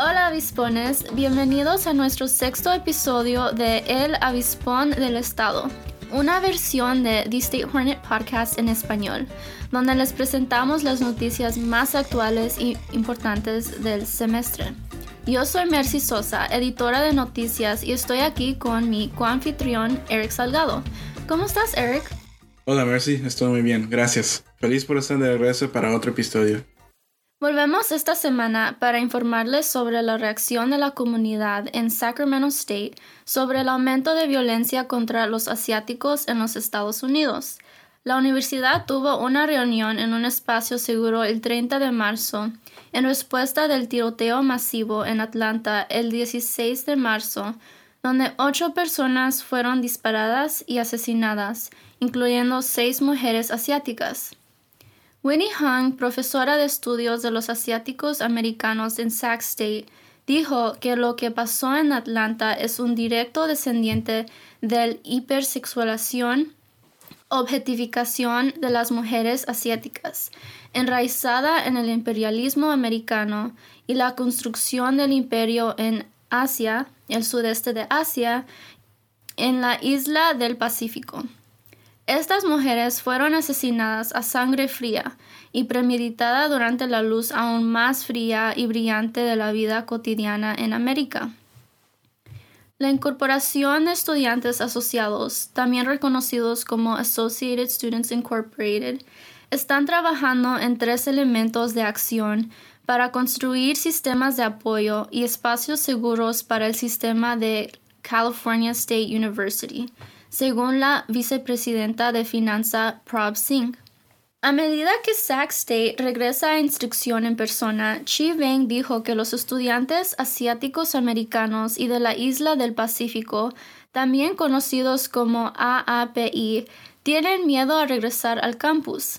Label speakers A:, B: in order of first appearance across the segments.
A: Hola avispones, bienvenidos a nuestro sexto episodio de El Avispón del Estado, una versión de The State Hornet Podcast en español, donde les presentamos las noticias más actuales y importantes del semestre. Yo soy Mercy Sosa, editora de noticias, y estoy aquí con mi coanfitrión Eric Salgado. ¿Cómo estás, Eric?
B: Hola, Mercy, estoy muy bien, gracias. Feliz por estar de regreso para otro episodio.
A: Volvemos esta semana para informarles sobre la reacción de la comunidad en Sacramento State sobre el aumento de violencia contra los asiáticos en los Estados Unidos. La universidad tuvo una reunión en un espacio seguro el 30 de marzo en respuesta del tiroteo masivo en Atlanta el 16 de marzo, donde ocho personas fueron disparadas y asesinadas, incluyendo seis mujeres asiáticas. Winnie Hung, profesora de estudios de los asiáticos americanos en Sac State, dijo que lo que pasó en Atlanta es un directo descendiente del hipersexualización, objetificación de las mujeres asiáticas, enraizada en el imperialismo americano y la construcción del imperio en Asia, el sudeste de Asia, en la isla del Pacífico. Estas mujeres fueron asesinadas a sangre fría y premeditada durante la luz aún más fría y brillante de la vida cotidiana en América. La incorporación de estudiantes asociados, también reconocidos como Associated Students Incorporated, están trabajando en tres elementos de acción para construir sistemas de apoyo y espacios seguros para el sistema de California State University según la vicepresidenta de finanza Prab Singh. A medida que Sac State regresa a instrucción en persona, Chi Weng dijo que los estudiantes asiáticos americanos y de la isla del Pacífico, también conocidos como AAPI, tienen miedo a regresar al campus.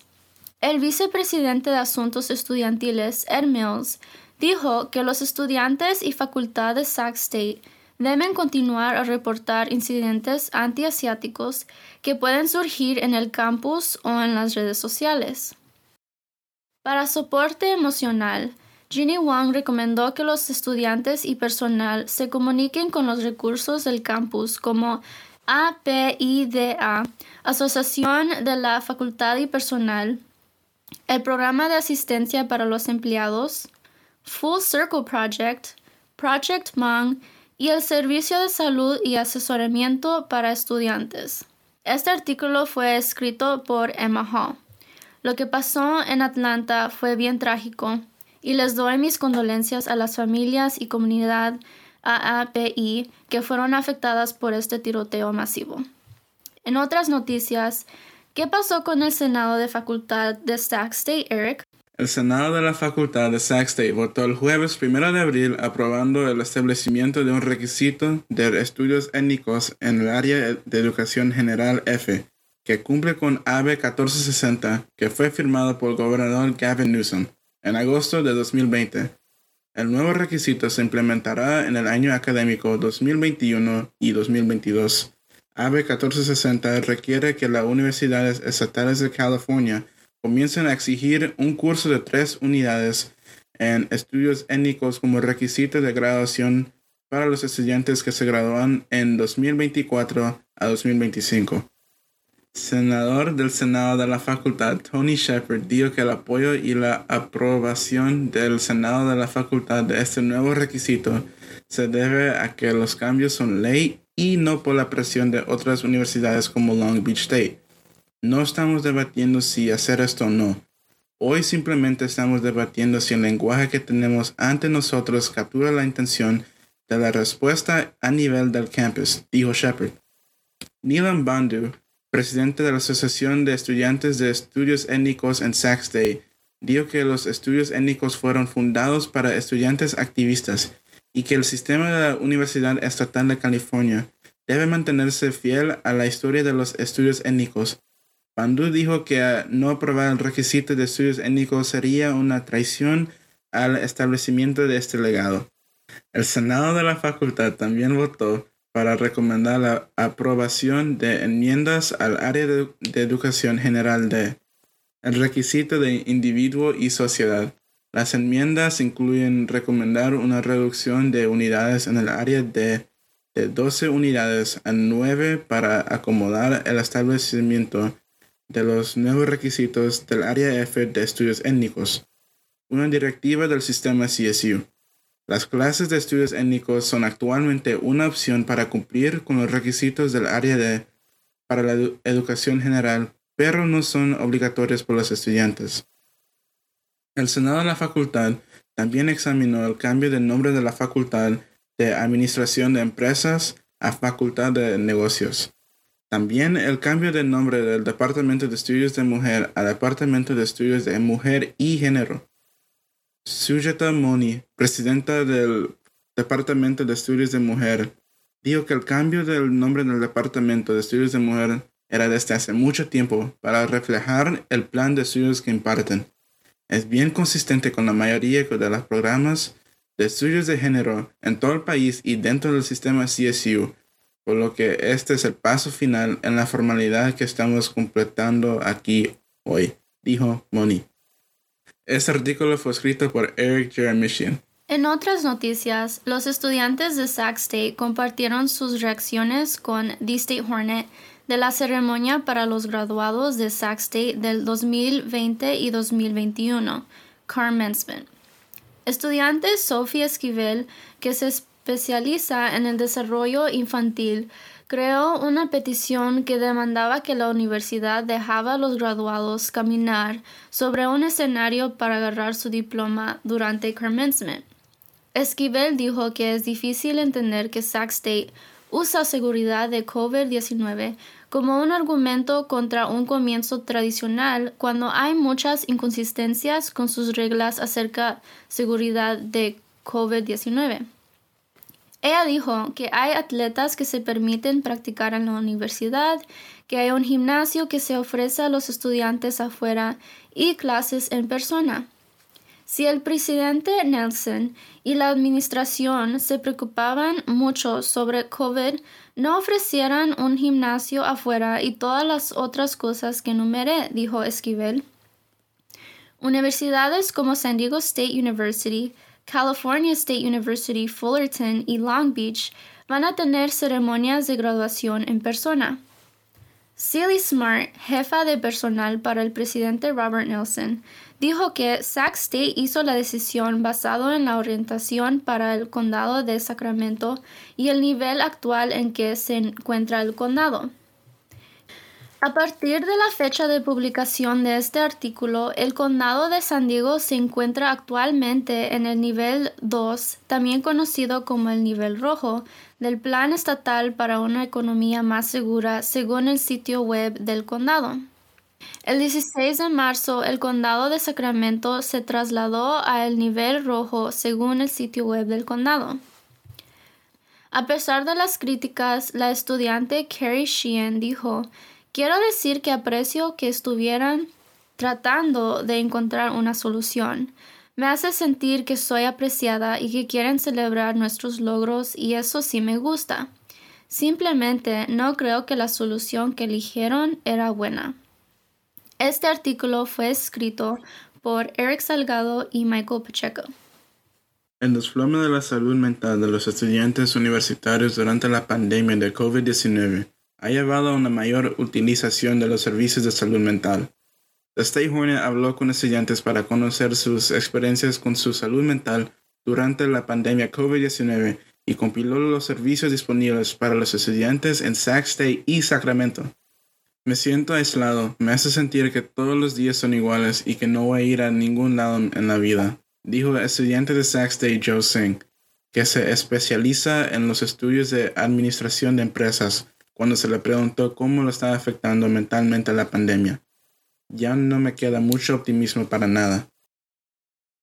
A: El vicepresidente de Asuntos Estudiantiles, Ed Mills, dijo que los estudiantes y facultad de Sac State deben continuar a reportar incidentes antiasiáticos que pueden surgir en el campus o en las redes sociales. Para soporte emocional, Ginny Wang recomendó que los estudiantes y personal se comuniquen con los recursos del campus como APIDA, Asociación de la Facultad y Personal, el Programa de Asistencia para los Empleados, Full Circle Project, Project Mang y el Servicio de Salud y Asesoramiento para Estudiantes. Este artículo fue escrito por Emma Hall. Lo que pasó en Atlanta fue bien trágico y les doy mis condolencias a las familias y comunidad AAPI que fueron afectadas por este tiroteo masivo. En otras noticias, ¿qué pasó con el Senado de Facultad de Sac State, Eric?
B: El Senado de la Facultad de Sac State votó el jueves 1 de abril aprobando el establecimiento de un requisito de estudios étnicos en el área de educación general F, que cumple con AB 1460, que fue firmado por el gobernador Gavin Newsom en agosto de 2020. El nuevo requisito se implementará en el año académico 2021 y 2022. AB 1460 requiere que las universidades estatales de California comienzan a exigir un curso de tres unidades en estudios étnicos como requisito de graduación para los estudiantes que se gradúan en 2024 a 2025. Senador del Senado de la Facultad, Tony Shepard, dijo que el apoyo y la aprobación del Senado de la Facultad de este nuevo requisito se debe a que los cambios son ley y no por la presión de otras universidades como Long Beach State. No estamos debatiendo si hacer esto o no. Hoy simplemente estamos debatiendo si el lenguaje que tenemos ante nosotros captura la intención de la respuesta a nivel del campus, dijo Shepard. Neelam Bandhu, presidente de la Asociación de Estudiantes de Estudios Étnicos en Sac State, dijo que los estudios étnicos fueron fundados para estudiantes activistas y que el sistema de la Universidad Estatal de California debe mantenerse fiel a la historia de los estudios étnicos Pandu dijo que no aprobar el requisito de estudios étnicos sería una traición al establecimiento de este legado. El Senado de la facultad también votó para recomendar la aprobación de enmiendas al área de, de educación general de el requisito de individuo y sociedad, Las enmiendas incluyen recomendar una reducción de unidades en el área de, de 12 unidades a 9 para acomodar el establecimiento de los nuevos requisitos del área F de estudios étnicos, una directiva del sistema CSU. Las clases de estudios étnicos son actualmente una opción para cumplir con los requisitos del área de para la educación general, pero no son obligatorias por los estudiantes. El Senado de la facultad también examinó el cambio de nombre de la Facultad de Administración de Empresas a Facultad de Negocios. También el cambio de nombre del Departamento de Estudios de Mujer a Departamento de Estudios de Mujer y Género. Sujata Moni, presidenta del Departamento de Estudios de Mujer, dijo que el cambio del nombre del Departamento de Estudios de Mujer era desde hace mucho tiempo para reflejar el plan de estudios que imparten es bien consistente con la mayoría de los programas de estudios de género en todo el país y dentro del sistema CSU, por lo que este es el paso final en la formalidad que estamos completando aquí hoy, dijo Moni. Este artículo fue escrito por Eric Jeremishian.
A: En otras noticias, los estudiantes de Sac State compartieron sus reacciones con The State Hornet de la ceremonia para los graduados de Sac State del 2020 y 2021, Commencement. Estudiante Sophie Esquivel, que se especializa en el desarrollo infantil, creó una petición que demandaba que la universidad dejaba a los graduados caminar sobre un escenario para agarrar su diploma durante commencement. Esquivel dijo que es difícil entender que Sac State usa seguridad de COVID-19 como un argumento contra un comienzo tradicional cuando hay muchas inconsistencias con sus reglas acerca seguridad de COVID-19. Ella dijo que hay atletas que se permiten practicar en la universidad, que hay un gimnasio que se ofrece a los estudiantes afuera y clases en persona. Si el presidente Nelson y la administración se preocupaban mucho sobre COVID, no ofrecieran un gimnasio afuera y todas las otras cosas que numeré, dijo Esquivel. Universidades como San Diego State University, California State University, Fullerton y Long Beach van a tener ceremonias de graduación en persona. Celie Smart, jefa de personal para el presidente Robert Nelson, dijo que Sac State hizo la decisión basado en la orientación para el condado de Sacramento y el nivel actual en que se encuentra el condado. A partir de la fecha de publicación de este artículo, el condado de San Diego se encuentra actualmente en el nivel 2, también conocido como el nivel rojo, del Plan Estatal para una Economía Más Segura según el sitio web del condado. El 16 de marzo, el condado de Sacramento se trasladó a el nivel rojo según el sitio web del condado. A pesar de las críticas, la estudiante Carrie Sheehan dijo Quiero decir que aprecio que estuvieran tratando de encontrar una solución. Me hace sentir que soy apreciada y que quieren celebrar nuestros logros y eso sí me gusta. Simplemente no creo que la solución que eligieron era buena. Este artículo fue escrito por Eric Salgado y Michael Pacheco.
B: El desplome de la salud mental de los estudiantes universitarios durante la pandemia de COVID-19 ha llevado a una mayor utilización de los servicios de salud mental. The State Hornet habló con estudiantes para conocer sus experiencias con su salud mental durante la pandemia COVID-19 y compiló los servicios disponibles para los estudiantes en Sac State y Sacramento. Me siento aislado, me hace sentir que todos los días son iguales y que no voy a ir a ningún lado en la vida, dijo el estudiante de Sac State Joe Singh, que se especializa en los estudios de administración de empresas cuando se le preguntó cómo lo estaba afectando mentalmente la pandemia. Ya no me queda mucho optimismo para nada.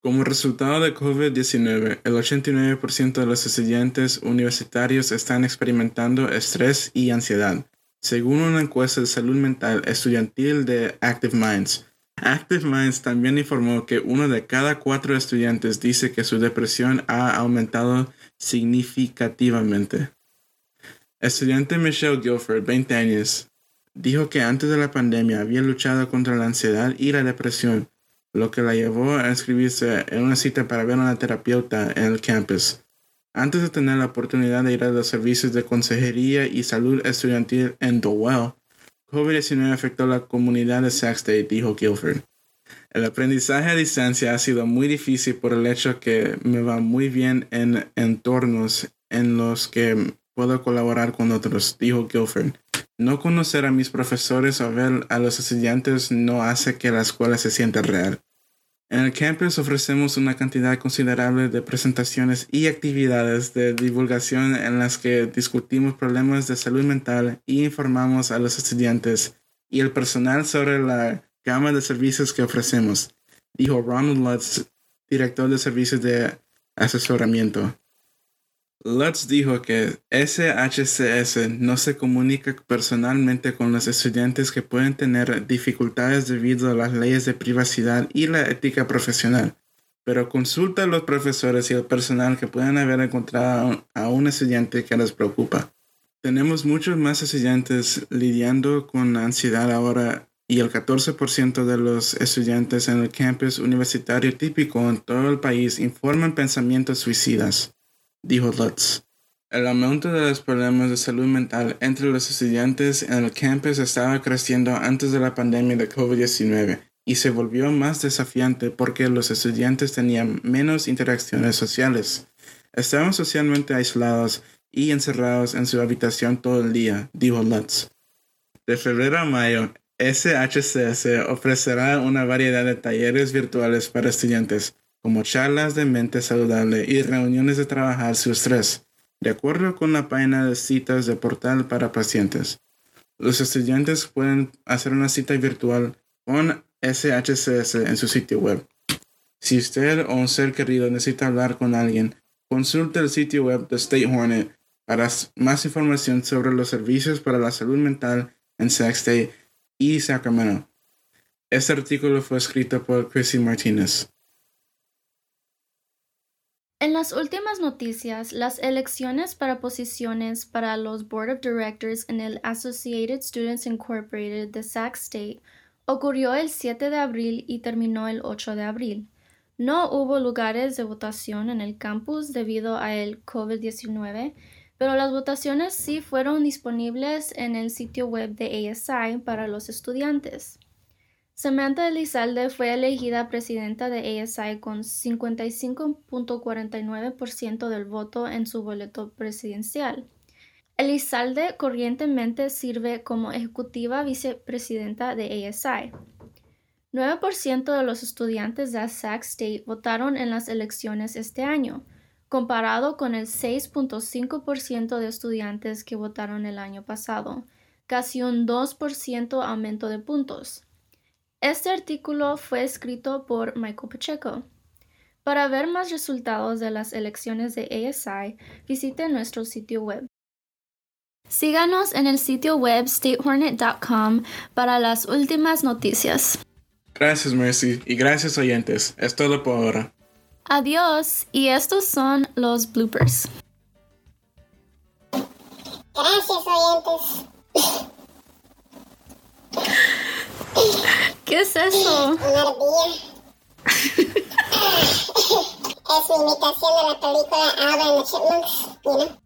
B: Como resultado de COVID-19, el 89% de los estudiantes universitarios están experimentando estrés y ansiedad, según una encuesta de salud mental estudiantil de Active Minds. Active Minds también informó que uno de cada cuatro estudiantes dice que su depresión ha aumentado significativamente. Estudiante Michelle Guilford, 20 años, dijo que antes de la pandemia había luchado contra la ansiedad y la depresión, lo que la llevó a inscribirse en una cita para ver a una terapeuta en el campus. Antes de tener la oportunidad de ir a los servicios de consejería y salud estudiantil en Dowell, COVID-19 afectó a la comunidad de Sac State, dijo Guilford. El aprendizaje a distancia ha sido muy difícil por el hecho que me va muy bien en entornos en los que puedo colaborar con otros, dijo Guilford. No conocer a mis profesores o ver a los estudiantes no hace que la escuela se sienta real. En el campus ofrecemos una cantidad considerable de presentaciones y actividades de divulgación en las que discutimos problemas de salud mental y informamos a los estudiantes y el personal sobre la gama de servicios que ofrecemos, dijo Ronald Lutz, director de servicios de asesoramiento. Lutz dijo que SHCS no se comunica personalmente con los estudiantes que pueden tener dificultades debido a las leyes de privacidad y la ética profesional, pero consulta a los profesores y el personal que pueden haber encontrado a un estudiante que les preocupa. Tenemos muchos más estudiantes lidiando con ansiedad ahora y el 14% de los estudiantes en el campus universitario típico en todo el país informan pensamientos suicidas dijo Lutz. El aumento de los problemas de salud mental entre los estudiantes en el campus estaba creciendo antes de la pandemia de COVID-19 y se volvió más desafiante porque los estudiantes tenían menos interacciones sociales. Estaban socialmente aislados y encerrados en su habitación todo el día, dijo Lutz. De febrero a mayo, SHCS ofrecerá una variedad de talleres virtuales para estudiantes como charlas de mente saludable y reuniones de trabajar su estrés, de acuerdo con la página de citas de portal para pacientes. Los estudiantes pueden hacer una cita virtual con SHCS en su sitio web. Si usted o un ser querido necesita hablar con alguien, consulte el sitio web de State Hornet para más información sobre los servicios para la salud mental en Sac State y Sacramento. Este artículo fue escrito por Chrissy Martinez.
A: En las últimas noticias, las elecciones para posiciones para los Board of Directors en el Associated Students Incorporated de Sac State ocurrió el 7 de abril y terminó el 8 de abril. No hubo lugares de votación en el campus debido a el COVID-19, pero las votaciones sí fueron disponibles en el sitio web de ASI para los estudiantes. Samantha Elizalde fue elegida presidenta de ASI con 55.49% del voto en su boleto presidencial. Elizalde corrientemente sirve como ejecutiva vicepresidenta de ASI. 9% de los estudiantes de Sac State votaron en las elecciones este año, comparado con el 6.5% de estudiantes que votaron el año pasado, casi un 2% aumento de puntos. Este artículo fue escrito por Michael Pacheco. Para ver más resultados de las elecciones de ASI, visite nuestro sitio web. Síganos en el sitio web statehornet.com para las últimas noticias.
B: Gracias, Mercy, y gracias, oyentes. Es todo por ahora.
A: Adiós, y estos son los bloopers.
C: Gracias, oyentes.
A: ¿Qué es eso?
C: Una ardilla. es mi imitación de la película Alvin and the Chipmunks, you know?